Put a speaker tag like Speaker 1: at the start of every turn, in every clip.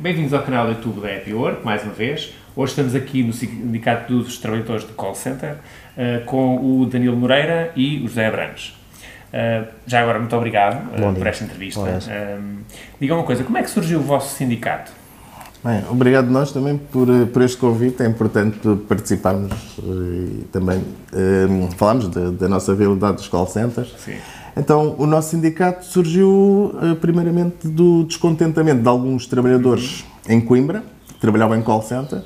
Speaker 1: Bem-vindos ao canal do YouTube da Happy Work, mais uma vez. Hoje estamos aqui no Sindicato dos Trabalhadores de Call Center uh, com o Danilo Moreira e o José Abrantes. Uh, já agora, muito obrigado uh, por esta entrevista. digam uma coisa, como é que surgiu o vosso sindicato?
Speaker 2: Bem, obrigado nós também por, por este convite. É importante participarmos e também falarmos da, da, nossa realidade dos call centers.
Speaker 1: Sim.
Speaker 2: Então, o nosso sindicato surgiu primeiramente do descontentamento de alguns trabalhadores uhum. em Coimbra, que trabalhavam em call center,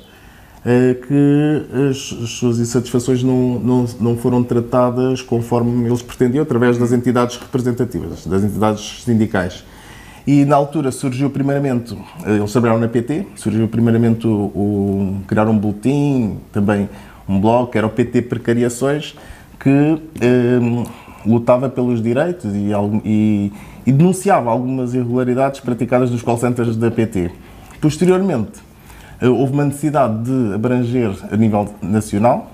Speaker 2: que as, as suas insatisfações não, não, não foram tratadas conforme eles pretendiam, através das entidades representativas, das entidades sindicais. E na altura surgiu primeiramente, eles trabalharam na PT, surgiu primeiramente o, o criar um boletim, também um blog, que era o PT Precariações, que eh, lutava pelos direitos e, e, e, denunciava algumas irregularidades praticadas nos call centers da PT. Posteriormente, eh, houve uma necessidade de abranger a nível nacional,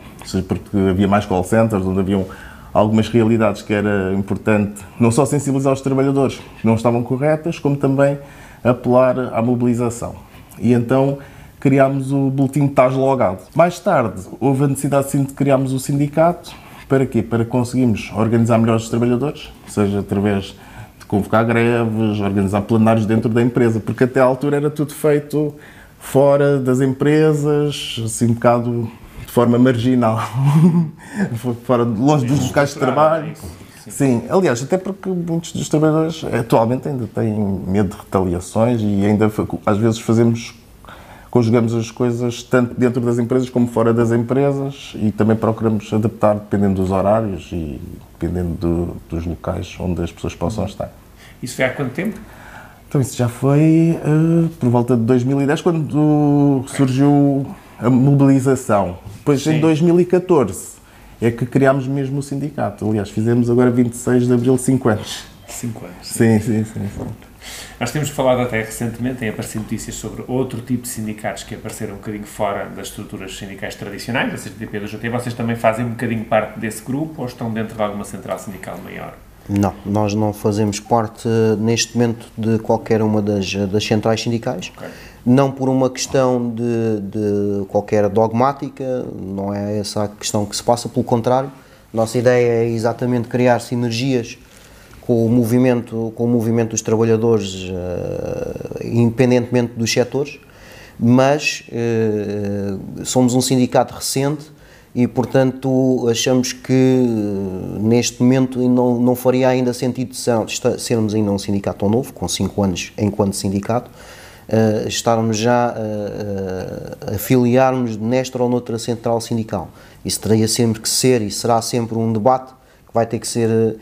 Speaker 2: porque havia mais call centers, onde haviam algumas realidades que era importante não só sensibilizar os trabalhadores que não estavam corretas, como também apelar à mobilização. E então criámos o boletim Tás Logado. Mais tarde houve a necessidade sim, de criarmos o sindicato. Para quê? Para conseguirmos organizar melhor os trabalhadores, seja através de convocar greves, organizar plenários dentro da empresa, porque até à altura era tudo feito fora das empresas, assim um bocado de forma marginal, fora, longe dos locais de trabalho. Sim, aliás, até porque muitos dos trabalhadores atualmente ainda têm medo de retaliações e ainda às vezes fazemos, conjugamos as coisas tanto dentro das empresas como fora das empresas e também procuramos adaptar dependendo dos horários e dependendo do, dos locais onde as pessoas possam estar.
Speaker 1: Isso foi há quanto tempo?
Speaker 2: Então isso já foi uh, por volta de 2010, quando surgiu a mobilização. Depois Sim. em 2014 é que criámos mesmo o sindicato. Aliás, fizemos agora 26 de abril 5 anos.
Speaker 1: 5 anos.
Speaker 2: Sim, sim, sim, sim.
Speaker 1: Nós temos falado até recentemente, têm aparecido notícias sobre outro tipo de sindicatos que apareceram um bocadinho fora das estruturas sindicais tradicionais, a CGTP da JT. Vocês também fazem um bocadinho parte desse grupo ou estão dentro de alguma central sindical maior?
Speaker 3: Não, nós não fazemos parte neste momento de qualquer uma das, das centrais sindicais, okay. não por uma questão de, de, qualquer dogmática, não é essa a questão que se passa, pelo contrário, nossa ideia é exatamente criar sinergias com o movimento, com o movimento dos trabalhadores, uh, independentemente dos setores, mas uh, somos um sindicato recente e, portanto, achamos que neste momento não, não faria ainda sentido sermos ainda um sindicato tão novo, com 5 anos enquanto sindicato, uh, estarmos já a, afiliarmos nesta ou noutra central sindical. Isso teria sempre que ser e será sempre um debate que vai ter que ser uh,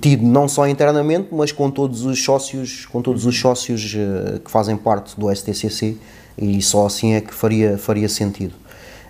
Speaker 3: tido não só internamente, mas com todos os sócios, com todos os sócios uh, que fazem parte do STCC e só assim é que faria, faria sentido.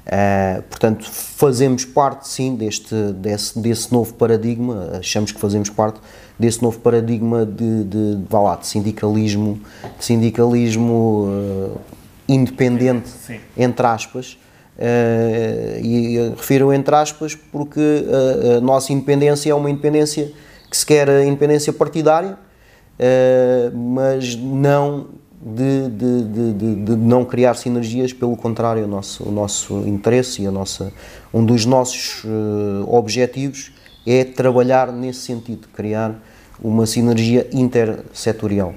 Speaker 3: Uh, portanto, fazemos parte sim deste, desse, desse novo paradigma, achamos que fazemos parte desse novo paradigma de, de, de, lá, de sindicalismo, de sindicalismo uh, independente, sim. entre aspas, uh, e refiro entre aspas porque a, a, nossa independência é uma independência que se quer a independência partidária, mas não de, de, de, de, não criar sinergias, pelo contrário, o nosso, o nosso interesse e a nossa, um dos nossos uh, objetivos é trabalhar nesse sentido, criar uma sinergia intersetorial.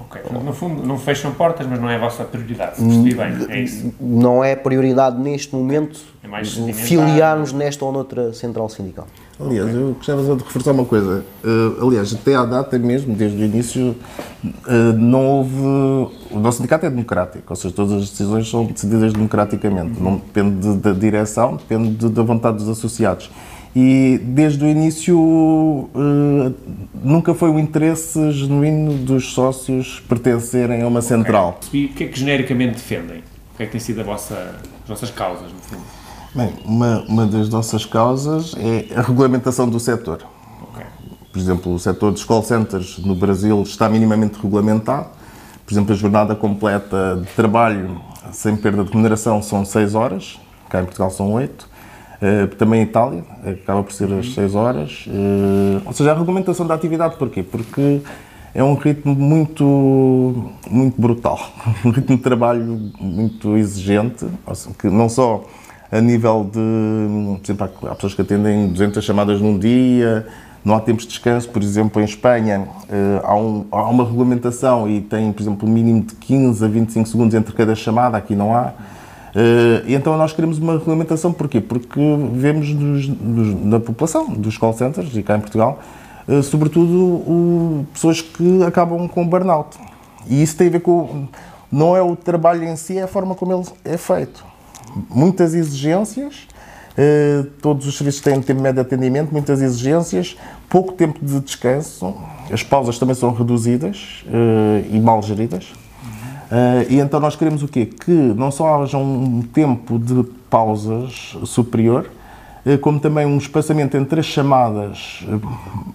Speaker 1: Ok, no fundo não fecham portas, mas não é a vossa prioridade, se percebi bem, é isso?
Speaker 3: Não é prioridade neste momento é filiarmos nesta ou noutra central sindical.
Speaker 2: Aliás, eu gostava de reforçar uma coisa. Uh, aliás, até à data mesmo, desde o início, uh, não houve. O nosso sindicato é democrático, ou seja, todas as decisões são decididas democraticamente. Não depende da direção, depende de, da vontade dos associados. E desde o início uh, nunca foi o interesse genuíno dos sócios pertencerem a uma okay. central.
Speaker 1: E o que é que genericamente defendem? O que é que tem sido a vossa, as vossas causas, no fundo?
Speaker 2: Bem, uma, uma das nossas causas é a regulamentação do setor. Okay. Por exemplo, o setor dos call centers no Brasil está minimamente regulamentado. Por exemplo, a jornada completa de trabalho sem perda de remuneração são 6 horas, cá em Portugal são 8. Eh, também em Itália, acaba por ser as 6 horas. Uh, ou seja, a regulamentação da atividade, porquê? Porque é um ritmo muito, muito brutal, um ritmo de trabalho muito exigente, que não só a nível de, por exemplo, há pessoas que atendem 200 chamadas num dia, não há tempos de descanso, por exemplo, em Espanha eh, há, um, há, uma regulamentação e tem, por exemplo, um mínimo de 15 a 25 segundos entre cada chamada, aqui não há. Eh, e então nós queremos uma regulamentação, porquê? Porque vemos nos, nos, na população dos call centers, e cá em Portugal, eh, sobretudo o, pessoas que acabam com burnout. E isso tem a ver com. Não é o trabalho em si, é a forma como ele é feito. Muitas exigências, eh, todos os serviços têm tempo médio de atendimento, muitas exigências, pouco tempo de descanso, as pausas também são reduzidas e mal geridas. E então nós queremos o quê? Que não só haja um tempo de pausas superior, eh, como também um espaçamento entre as chamadas eh,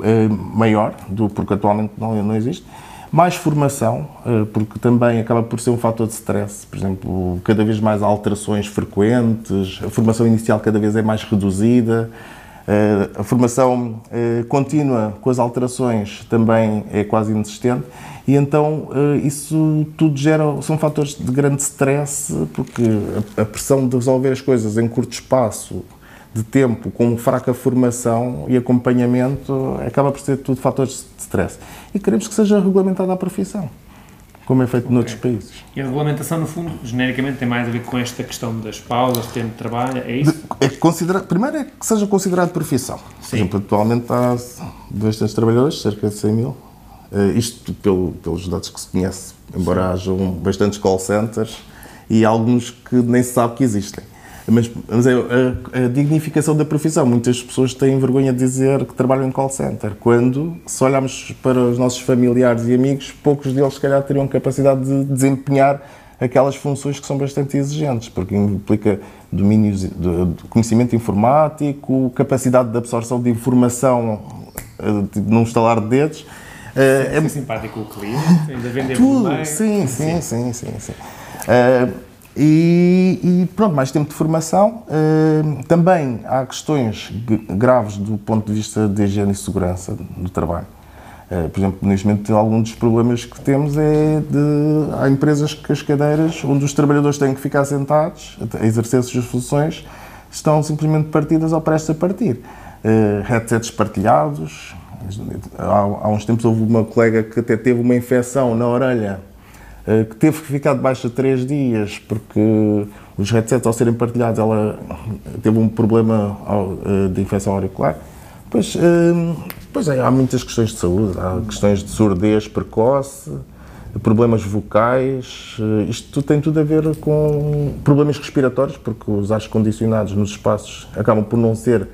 Speaker 2: eh, maior, do, porque atualmente não, não existe, mais formação, porque também acaba por ser um fator de stress, por exemplo, cada vez mais alterações frequentes, a formação inicial cada vez é mais reduzida, a formação contínua com as alterações também é quase inexistente e então isso tudo gera, são fatores de grande stress porque a pressão de resolver as coisas em curto espaço de tempo com fraca formação e acompanhamento acaba por ser tudo fatores de stress. E queremos que seja regulamentada a profissão, como é feito okay. noutros países.
Speaker 1: E a regulamentação, no fundo, genericamente tem mais a ver com esta questão das pausas, tempo de trabalho, é isso?
Speaker 2: É considera primeiro é que seja considerado profissão. Sim. Por exemplo, atualmente há bastantes trabalhadores, cerca de 100 mil, eh, isto pelo, pelos dados que se conhece, embora Sim. hajam bastantes call centers e alguns que nem se sabe que existem. Mas, mas é a, a, dignificação da profissão. Muitas pessoas têm vergonha de dizer que trabalham em call center, quando, se olharmos para os nossos familiares e amigos, poucos deles, se calhar, teriam capacidade de desempenhar aquelas funções que são bastante exigentes, porque implica domínio de, conhecimento informático, capacidade de absorção de informação de, num estalar de dedos.
Speaker 1: Sim, é, é simpático o cliente, ainda vender
Speaker 2: Tudo, sim, sim, sim, sim, sim. Uh, e, e, pronto, mais tempo de formação. Uh, também há questões graves do ponto de vista de higiene e segurança do trabalho. Uh, por exemplo, neste momento, algum dos problemas que temos é de. Há empresas que as cadeiras, onde os trabalhadores têm que ficar sentados, a exercer as suas funções, estão simplesmente partidas ou prestes a partir. Uh, headsets partilhados. Há, há uns tempos houve uma colega que até teve uma infecção na orelha que teve que ficar debaixo de três dias porque os headsets ao serem partilhados ela teve um problema eh, de infecção auricular. Pois, eh, pois é, há muitas questões de saúde, há questões de surdez precoce, problemas vocais, isto tem tudo a ver com problemas respiratórios, porque os ares condicionados nos espaços acabam por não ser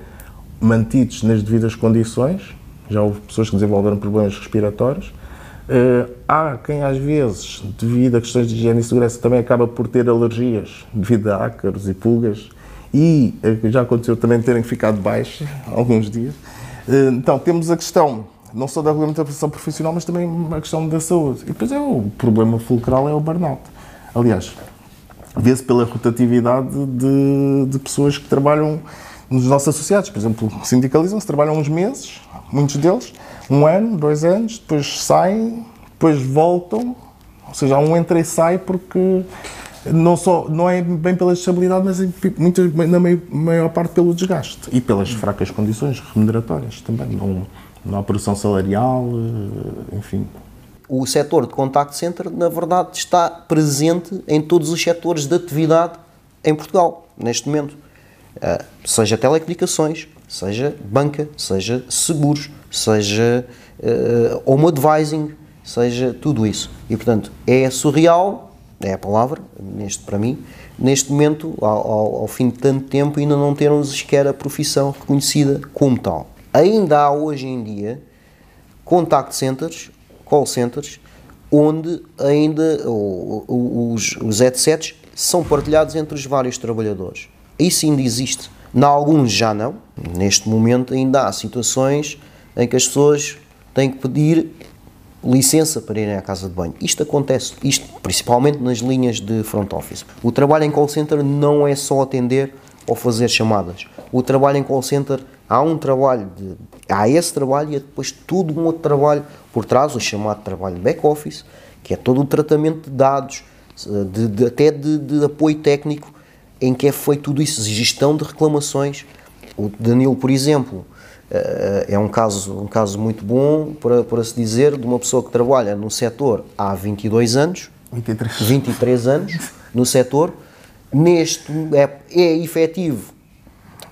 Speaker 2: mantidos nas devidas condições. Já houve pessoas que desenvolveram problemas respiratórios. Uh, há quem às vezes, devido a questões de higiene e segurança, também acaba por ter alergias devido a ácaros e pulgas e uh, já aconteceu também terem ficado baixos alguns dias. Uh, então, temos a questão não só da regulamentação profissional, mas também a questão da saúde. E depois é o problema fulcral é o burnout. Aliás, vê-se pela rotatividade de, de pessoas que trabalham nos nossos associados. Por exemplo, sindicalizam-se, trabalham uns meses, muitos deles, um ano, dois anos, depois saem, depois voltam, ou seja, um entra e sai porque não, só, não é bem pela estabilidade, mas muito, na maior parte pelo desgaste e pelas fracas condições remuneratórias também. Não, não há produção salarial, eh, enfim.
Speaker 3: O setor de contact center, na verdade, está presente em todos os setores de atividade em Portugal, neste momento. Eh, seja telecomunicações, seja banca, seja seguros, seja uh, home advising, seja tudo isso. E portanto é surreal, é a palavra, neste, para mim, neste momento, ao, ao, ao fim de tanto tempo, ainda não termos sequer a profissão reconhecida como tal. Ainda há hoje em dia contact centers, call centers, onde ainda os, os headsets são partilhados entre os vários trabalhadores. Isso ainda existe. Em alguns já não. Neste momento ainda há situações em que as pessoas têm que pedir licença para irem à casa de banho. Isto acontece, isto principalmente nas linhas de front office. O trabalho em call center não é só atender ou fazer chamadas. O trabalho em call center há um trabalho, de, há esse trabalho e depois tudo um outro trabalho por trás, o chamado trabalho de back-office, que é todo o tratamento de dados, de, de, até de, apoio técnico, em que é feito tudo isso, gestão de reclamações. O Danilo, por exemplo, é um caso, um caso muito bom, para, para se dizer, de uma pessoa que trabalha no setor há 22 anos,
Speaker 2: 23,
Speaker 3: 23 anos no setor, neste é, é efetivo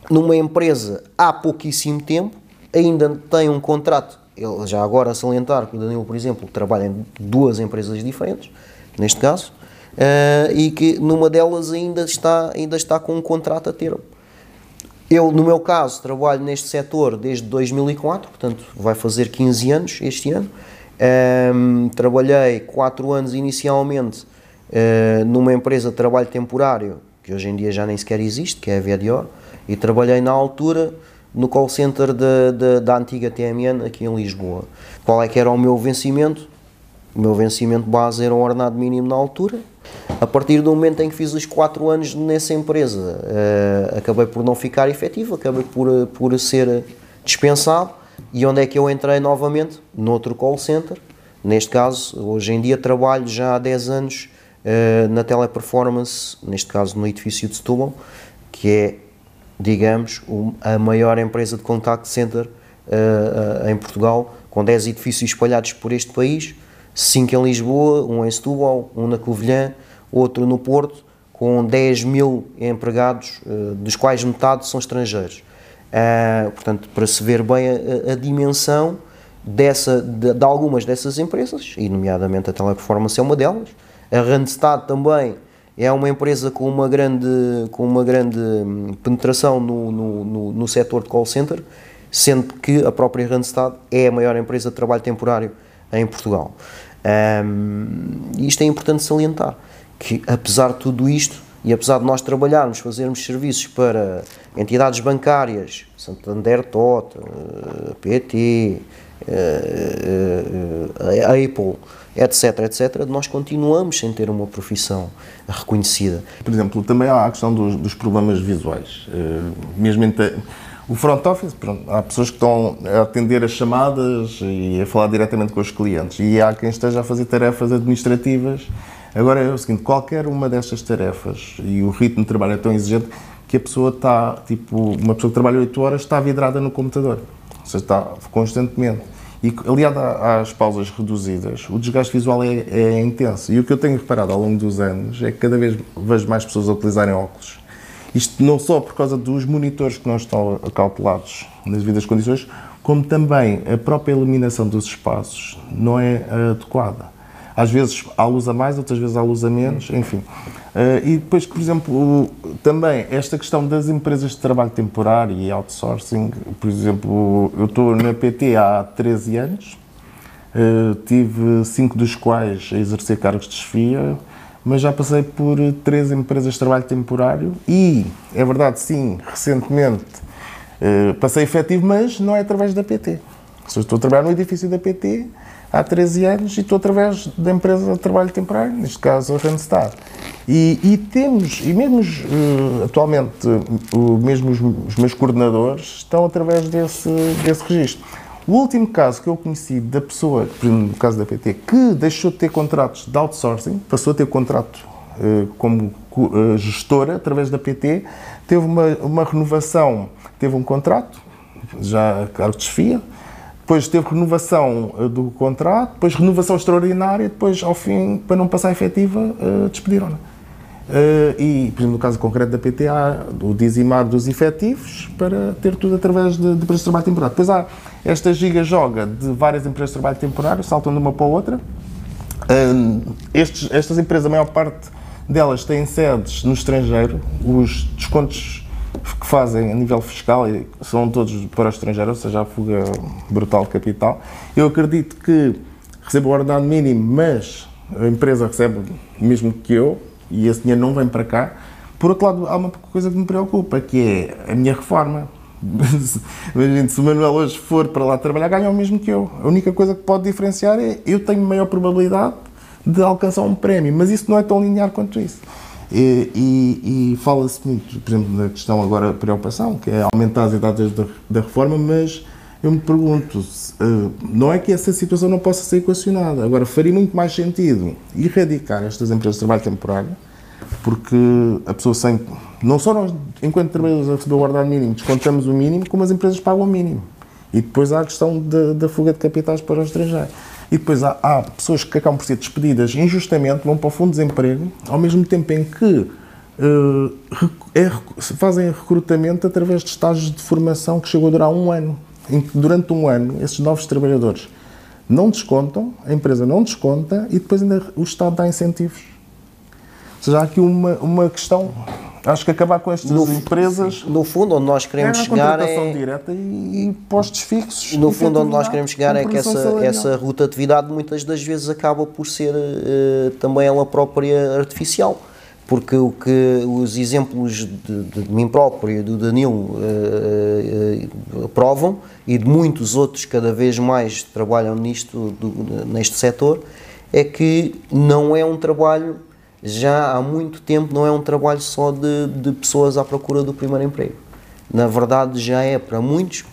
Speaker 3: numa empresa há pouquíssimo tempo, ainda tem um contrato, ele já agora a salientar que o Danilo, por exemplo, trabalha em duas empresas diferentes, neste caso, uh, e que numa delas ainda está, ainda está com um contrato a termo. Eu, no meu caso, trabalho neste setor desde 2004, portanto vai fazer 15 anos este ano. Um, trabalhei 4 anos inicialmente uh, numa empresa de trabalho temporário, que hoje em dia já nem sequer existe, que é a VDOR, e trabalhei na altura no call center de, de, da antiga TMN aqui em Lisboa. Qual é que era o meu vencimento? O meu vencimento base era um ordenado mínimo na altura. A partir do momento em que fiz os 4 anos nessa empresa, uh, acabei por não ficar efetivo, acabei por, por ser dispensado. E onde é que eu entrei novamente? Noutro call center. Neste caso, hoje em dia trabalho já há 10 anos uh, na Teleperformance, neste caso no edifício de Setúbal, que é digamos, a maior empresa de contact center uh, em Portugal, com 10 edifícios espalhados por este país, 5 em Lisboa, um em Setúbal, um na Covilhã, outro no Porto, com 10 mil empregados, uh, dos quais metade são estrangeiros. portanto, para se ver bem a, a dimensão dessa, de, de, algumas dessas empresas, e nomeadamente a Teleperformance é uma delas, a Randstad também é uma empresa com uma grande, com uma grande hum, penetração no, no, no, no setor de call center, sendo que a própria Randstad é a maior empresa de trabalho temporário em Portugal. Um, isto é importante salientar, que apesar de tudo isto, e apesar de nós trabalharmos, fazermos serviços para entidades bancárias, Santander TOT, eh, PT, eh, eh, Apple, etc, etc, nós continuamos sem ter uma profissão reconhecida.
Speaker 2: Por exemplo, também há a questão dos, dos problemas visuais. Mesmo o front office, pronto, há pessoas que estão a atender as chamadas e a falar diretamente com os clientes e há quem esteja a fazer tarefas administrativas. Agora é o seguinte, qualquer uma destas tarefas e o ritmo de trabalho é tão exigente que a pessoa está, tipo, uma pessoa que trabalha 8 horas está vidrada no computador, ou seja, está constantemente. E aliado às pausas reduzidas, o desgaste visual é, é, intenso. E o que eu tenho reparado ao longo dos anos é que cada vez vejo mais pessoas a utilizarem óculos. Isto não só por causa dos monitores que não estão acautelados nas devidas condições, como também a própria iluminação dos espaços não é adequada. Às vezes há luz a mais, outras vezes há luz a menos, enfim. Uh, e depois, por exemplo, também esta questão das empresas de trabalho temporário e outsourcing, por exemplo, eu estou na PT há 13 anos, uh, tive cinco dos quais a exercer cargos de chefia, mas já passei por três empresas de trabalho temporário e, é verdade, sim, recentemente uh, passei efetivo, mas não é através da PT. Eu estou a trabalhar no edifício da PT, há 13 anos e estou através da empresa de trabalho temporário, neste caso a Randstad. E, e temos, e mesmo uh, atualmente, uh, mesmo os, os, meus coordenadores estão através desse, desse registro. O último caso que eu conheci da pessoa, no caso da PT, que deixou de ter contratos de outsourcing, passou a ter contrato uh, como gestora através da PT, teve uma, uma renovação, teve um contrato, já cargo de desfia, depois teve renovação eh, do contrato, depois renovação extraordinária, depois, ao fim, para não passar efetiva, uh, despediram-na. Uh, e, por exemplo, no caso concreto da PTA, o dizimar dos efetivos para ter tudo através de, de empresas de trabalho temporário. Depois há esta giga-joga de várias empresas de trabalho temporário, saltam de uma para a outra. Uh, estes, estas empresas, a maior parte delas têm sedes no estrangeiro, os descontos que fazem a nível fiscal são todos para o estrangeiro, ou seja, a fuga brutal de capital. Eu acredito que recebo o ordenado mínimo, mas a empresa recebe mesmo que eu e esse dinheiro não vem para cá. Por outro lado, há uma coisa que me preocupa, que é a minha reforma. Imagina, se o Manuel hoje for para lá trabalhar, ganha o mesmo que eu. A única coisa que pode diferenciar é eu tenho maior probabilidade de alcançar um prémio, mas isso não é tão linear quanto isso. E, e, e fala-se muito, por exemplo, na questão agora preocupação, que é aumentar as idades da, da reforma, mas eu me pergunto, se, uh, não é que essa situação não possa ser equacionada, agora faria muito mais sentido erradicar estas empresas de trabalho temporário, porque a pessoa sem, não só nós, enquanto trabalhadores a receber o ordenado mínimo, descontamos o mínimo, como as empresas pagam o mínimo. E depois há a questão da, da fuga de capitais para o estrangeiro. E depois há, há, pessoas que acabam por ser despedidas injustamente, vão para o fundo de desemprego, ao mesmo tempo em que uh, é, fazem recrutamento através de estágios de formação que chegou a durar um ano em que durante um ano esses novos trabalhadores não descontam, a empresa não desconta e depois ainda o Estado dá incentivos. Ou seja, há aqui uma, uma questão. Acho que acabar com estas no, empresas.
Speaker 3: No fundo, onde nós queremos
Speaker 2: é
Speaker 3: chegar
Speaker 2: é. direta e, e postos fixos.
Speaker 3: No fundo, onde nós queremos chegar é que essa, essa rotatividade muitas das vezes acaba por ser uh, também ela própria artificial porque o que os exemplos de, de mim próprio e do Danilo uh, uh, provam e de muitos outros cada vez mais trabalham nisto do, neste setor é que não é um trabalho já há muito tempo não é um trabalho só de, de pessoas à procura do primeiro emprego. Na verdade já é para muitos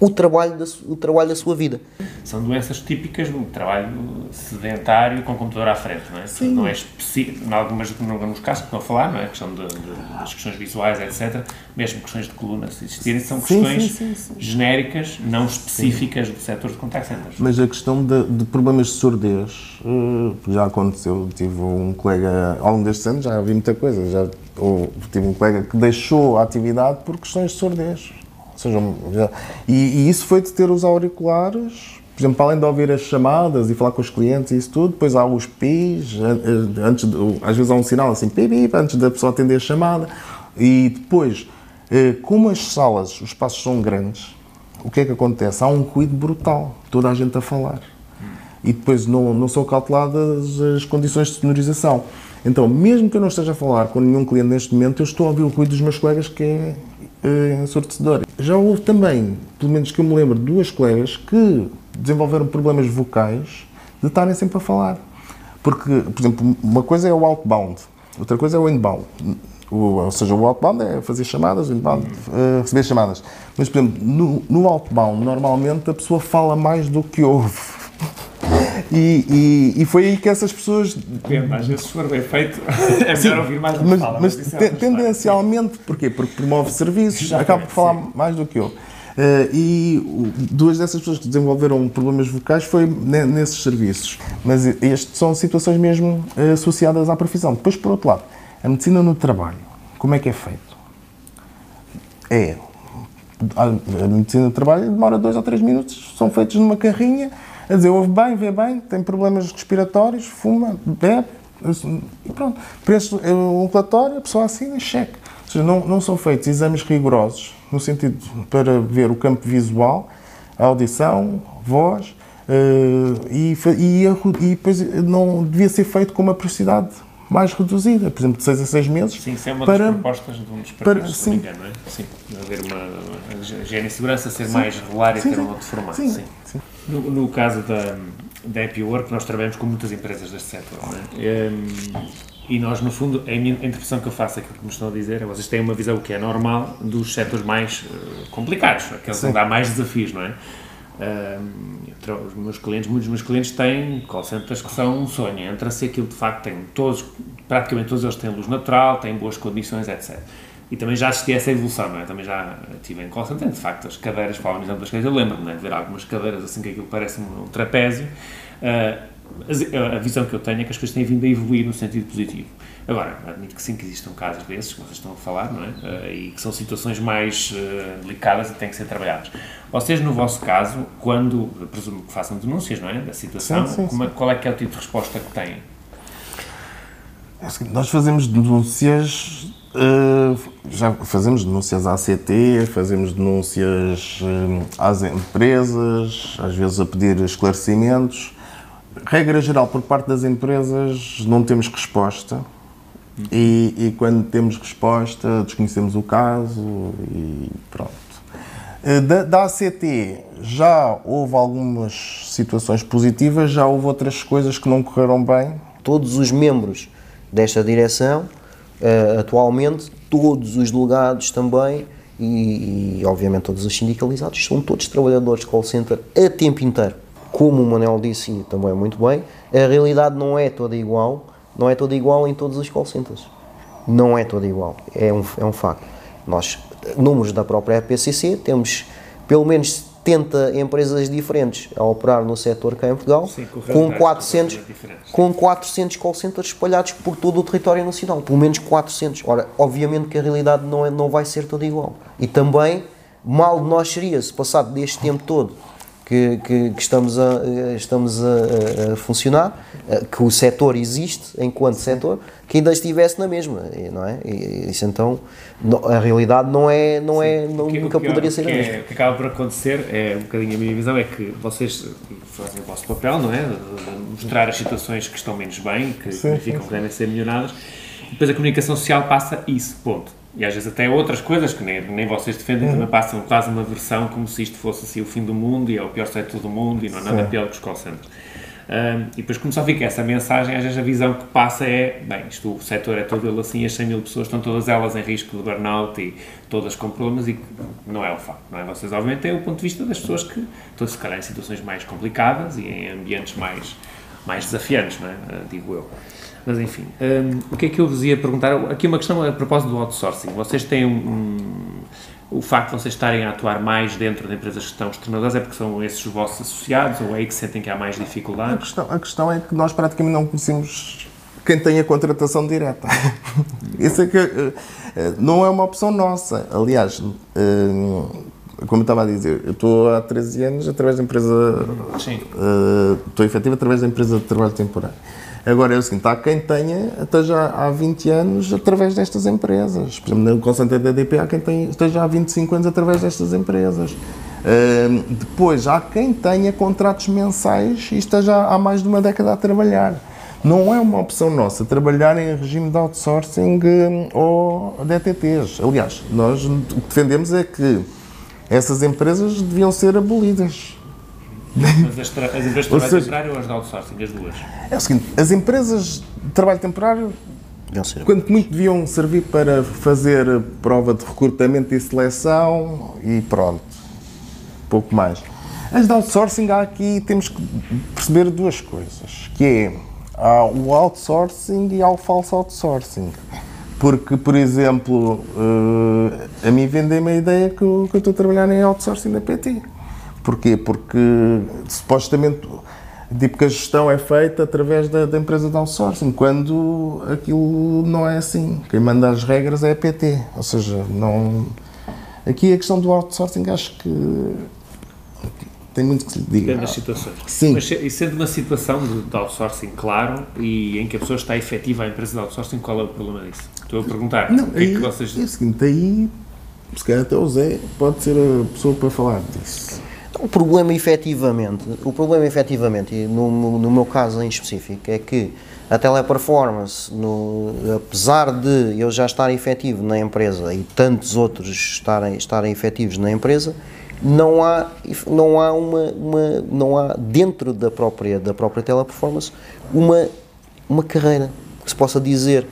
Speaker 3: o trabalho, da, o trabalho da sua vida.
Speaker 1: São doenças típicas do trabalho sedentário com o computador à frente, não é? Sim. Não é específico, em algumas, em alguns casos que estão a falar, não é? A questão de, de, das questões visuais, etc. Mesmo questões de coluna, se existirem, são questões sim, sim, genéricas, não específicas do setor de contact centers.
Speaker 2: Mas a questão de, de problemas de surdez uh, já aconteceu. Tive um colega, ao longo destes anos, já vi muita coisa. Já, ou, tive um colega que deixou a atividade por questões de surdez seja, e, e, isso foi de ter os auriculares, por exemplo, além de ouvir as chamadas e falar com os clientes e isso tudo, depois há os PIs, antes de, às vezes há um sinal assim, pip, antes da pessoa atender a chamada, e depois, eh, como as salas, os espaços são grandes, o que é que acontece? Há um ruído brutal, toda a gente a falar. E depois não, não são calculadas as condições de sonorização. Então, mesmo que eu não esteja a falar com nenhum cliente neste momento, eu estou a ouvir o ruído dos meus colegas que é ensurdecedor. Já houve também, pelo menos que eu me lembro, duas colegas que desenvolveram problemas vocais de estarem sempre a falar. Porque, por exemplo, uma coisa é o outbound, outra coisa é o inbound. O, ou seja, o outbound é fazer chamadas, o inbound uh, receber chamadas. Mas, por exemplo, no, no outbound, normalmente a pessoa fala mais do que ouve. E, e, e, foi aí que essas pessoas.
Speaker 1: Depende, às vezes, se for bem feito, é melhor Sim, ouvir mais do que
Speaker 2: mas,
Speaker 1: fala.
Speaker 2: Mas, mas é tendencialmente, porquê? Porque promove serviços, acaba por falar sim. mais do que eu. Uh, e duas dessas pessoas que desenvolveram problemas vocais foi nesses serviços. Mas estes são situações mesmo uh, associadas à profissão. Depois, por outro lado, a medicina no trabalho, como é que é feito? É. A medicina no trabalho demora dois ou três minutos, são feitos numa carrinha a dizer, ouve bem, vê bem, tem problemas respiratórios, fuma, bebe, e pronto. Preço, um relatório, a pessoa assina e cheque. Ou seja, não, não são feitos exames rigorosos, no sentido para ver o campo visual, a audição, voz, uh, e, e, e depois não devia ser feito com uma precissidade mais reduzida, por exemplo, de 6 a 6 meses.
Speaker 1: Sim, isso é uma para, das propostas de um dos partidos, se não me engano, não é? Sim, haver uma, uma higiene e segurança ser sim, mais regular e sim, ter um outro formato. Sim, sim. No, no, caso da, da Happy Work, nós trabalhamos com muitas empresas deste setor, é? Um, e nós, no fundo, a, minha, a interpretação que eu faço, aquilo que me estão a dizer, é vocês têm uma visão que é normal dos setores mais uh, complicados, aqueles onde há mais desafios, não é? os meus clientes, muitos dos meus clientes têm call centers que são um sonho. Entra-se aquilo de facto tem todos, praticamente todos eles têm luz natural, têm boas condições, etc. E também já assisti a essa evolução, não é? Também já estive em call center, de facto, as cadeiras, falando exemplo das cadeiras, eu lembro-me é? de ver algumas cadeiras assim que aquilo parece um trapézio. Uh, a visão que eu tenho é que as coisas têm vindo a evoluir no sentido positivo. Agora, admito que sim que existam casos desses que vocês estão a falar, não é? Uh, e que são situações mais uh, delicadas e têm que ser trabalhadas. Vocês, no vosso caso, quando, presumo que façam denúncias, não é? Da situação, sim, sim, como, sim. qual é que é o tipo de resposta que têm?
Speaker 2: É nós fazemos denúncias, uh, já fazemos denúncias à ACT, fazemos denúncias às empresas, às vezes a pedir esclarecimentos. Regra geral, por parte das empresas, não temos resposta e, e, quando temos resposta, desconhecemos o caso e pronto. Eh, da, da, ACT já houve algumas situações positivas, já houve outras coisas que não correram bem.
Speaker 3: Todos os membros desta direção, uh, atualmente, todos os delegados também e, e, obviamente todos os sindicalizados são todos trabalhadores de call center a tempo inteiro. Como o Manel disse e também muito bem, a realidade não é toda igual, não é toda igual em todos os call centers. Não é toda igual, é um, é um facto. Nós, números da própria PCC, temos pelo menos 70 empresas diferentes a operar no setor cá em Portugal, Sim, com, 400, com 400 call centers espalhados por todo o território nacional, pelo menos 400. Ora, obviamente que a realidade não, é, não vai ser toda igual. E também, mal de nós seria, se passado deste tempo todo, que, que, que estamos, a, estamos a, a, funcionar, que o setor existe enquanto setor, que ainda estivesse na mesma, não é? E, isso então, a realidade não é, não é, não, que, nunca que, poderia ser a mesma.
Speaker 1: É, o que acaba por acontecer, é um bocadinho a minha visão, é que vocês fazem o vosso papel, não é? De mostrar as situações que estão menos bem, que sim, sim, que devem ser melhoradas, e depois a comunicação social passa isso, ponto. E às vezes até outras coisas que nem, nem vocês defendem uhum. também passam quase uma versão como se isto fosse assim o fim do mundo e é o pior setor do mundo e não há nada pior que os call centers. Um, e depois como só fica essa mensagem, às vezes a visão que passa é, bem, isto, o setor é todo ele assim, as 100 mil pessoas estão todas elas em risco de burnout e todas com problemas e não é o facto, não é? Vocês obviamente têm o ponto de vista das pessoas que estão se calhar em situações mais complicadas e em ambientes mais, mais desafiantes, não é? Uh, digo eu. Mas enfim, um, o que é que eu vos ia perguntar? Aqui uma questão a propósito do outsourcing. Vocês têm um, um, o facto de vocês estarem a atuar mais dentro de empresas que estão externadas é porque são esses os vossos associados ou é aí que sentem que há mais dificuldades? A
Speaker 2: questão, a questão é que nós praticamente não conhecemos quem tem a contratação direta. Isso é que uh, não é uma opção nossa. Aliás, uh, como eu estava a dizer, eu estou há 13 anos através da empresa. Sim. Estou efetivo através da empresa de trabalho temporário. Agora é o seguinte, há quem tenha, esteja há 20 anos através destas empresas. Por exemplo, no concentrado da DP há quem tenha, esteja há 25 anos através destas empresas. Uh, depois, há quem tenha contratos mensais e esteja há mais de uma década a trabalhar. Não é uma opção nossa trabalhar em regime de outsourcing hum, ou DTTs. Aliás, nós o que defendemos é que essas empresas deviam ser abolidas.
Speaker 1: Mas as, as empresas de trabalho seja, temporário ou as de outsourcing, as duas?
Speaker 2: É o seguinte, as empresas de trabalho temporário, quanto muito deviam servir para fazer prova de recrutamento e seleção e pronto, pouco mais. As de outsourcing, há aqui temos que perceber duas coisas, que é há o outsourcing e há o falso outsourcing. Porque, por exemplo, uh, a mim vendem-me a ideia que eu, que eu estou a trabalhar em outsourcing da PT. Porquê? Porque supostamente tipo que a gestão é feita através da, da, empresa de outsourcing, quando aquilo não é assim. Quem manda as regras é a PT. Ou seja, não. Aqui a questão do outsourcing acho que tem muito que se lhe diga.
Speaker 1: Depende das situações. Sim. Mas e sendo uma situação de, de, outsourcing, claro, e em que a pessoa está efetiva à empresa de outsourcing, qual é o problema disso? Estou a perguntar.
Speaker 2: Não, aí, é que vocês. É o seguinte, aí, se calhar até o Zé pode ser a pessoa para falar disso.
Speaker 3: O problema efetivamente, o problema efetivamente, e no, no meu caso em específico, é que a teleperformance, no, apesar de eu já estar efetivo na empresa e tantos outros estarem, estarem efetivos na empresa, não há, não há uma, uma, não há dentro da própria, da própria teleperformance uma, uma carreira que se possa dizer.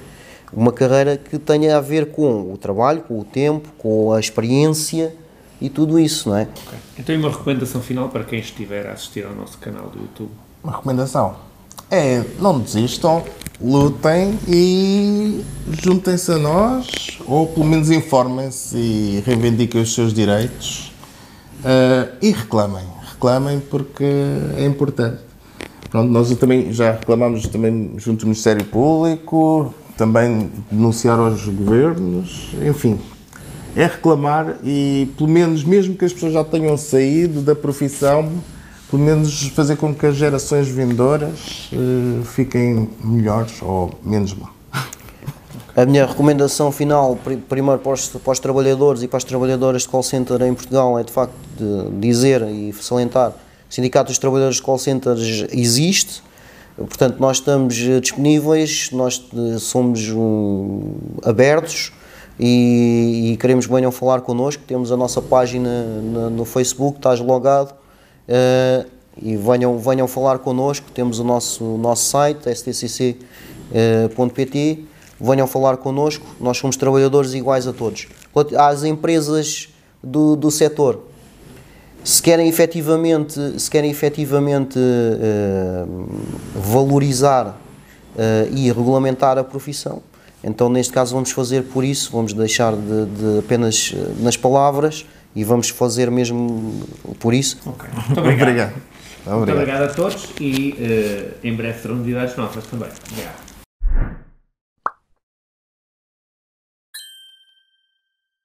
Speaker 3: Uma carreira que tenha a ver com o trabalho, com o tempo, com a experiência e tudo isso, não é?
Speaker 1: Okay. Então, e uma recomendação final para quem estiver a assistir ao nosso canal do YouTube?
Speaker 2: Uma recomendação é não desistam, lutem e juntem-se a nós, ou pelo menos informem-se e reivindiquem os seus direitos uh, e reclamem. Reclamem porque é importante. Pronto, nós também já reclamamos também junto ao Ministério Público, também denunciar aos governos, enfim, é reclamar e, pelo menos, mesmo que as pessoas já tenham saído da profissão, pelo menos fazer com que as gerações vindouras uh, fiquem melhores ou menos mal.
Speaker 3: A minha recomendação final, primeiro para os, para os, trabalhadores e para as trabalhadoras de call center em Portugal, é de facto de dizer e salientar que o Sindicato dos Trabalhadores de Call Centers existe, portanto, nós estamos disponíveis, nós eh, somos um, abertos e, e, queremos que venham falar connosco. Temos a nossa página no, no Facebook, estás logado uh, e venham, venham falar connosco. Temos o nosso, nosso site, stcc.pt uh, venham falar connosco, nós somos trabalhadores iguais a todos. Às empresas do, do setor, se querem efetivamente, se querem efetivamente uh, valorizar uh, e regulamentar a profissão, então neste caso vamos fazer por isso, vamos deixar de, de apenas nas palavras e vamos fazer mesmo por isso.
Speaker 1: Okay. Muito obrigado. obrigado. Muito obrigado a todos e uh, em breve terão novidades novas também. Obrigado.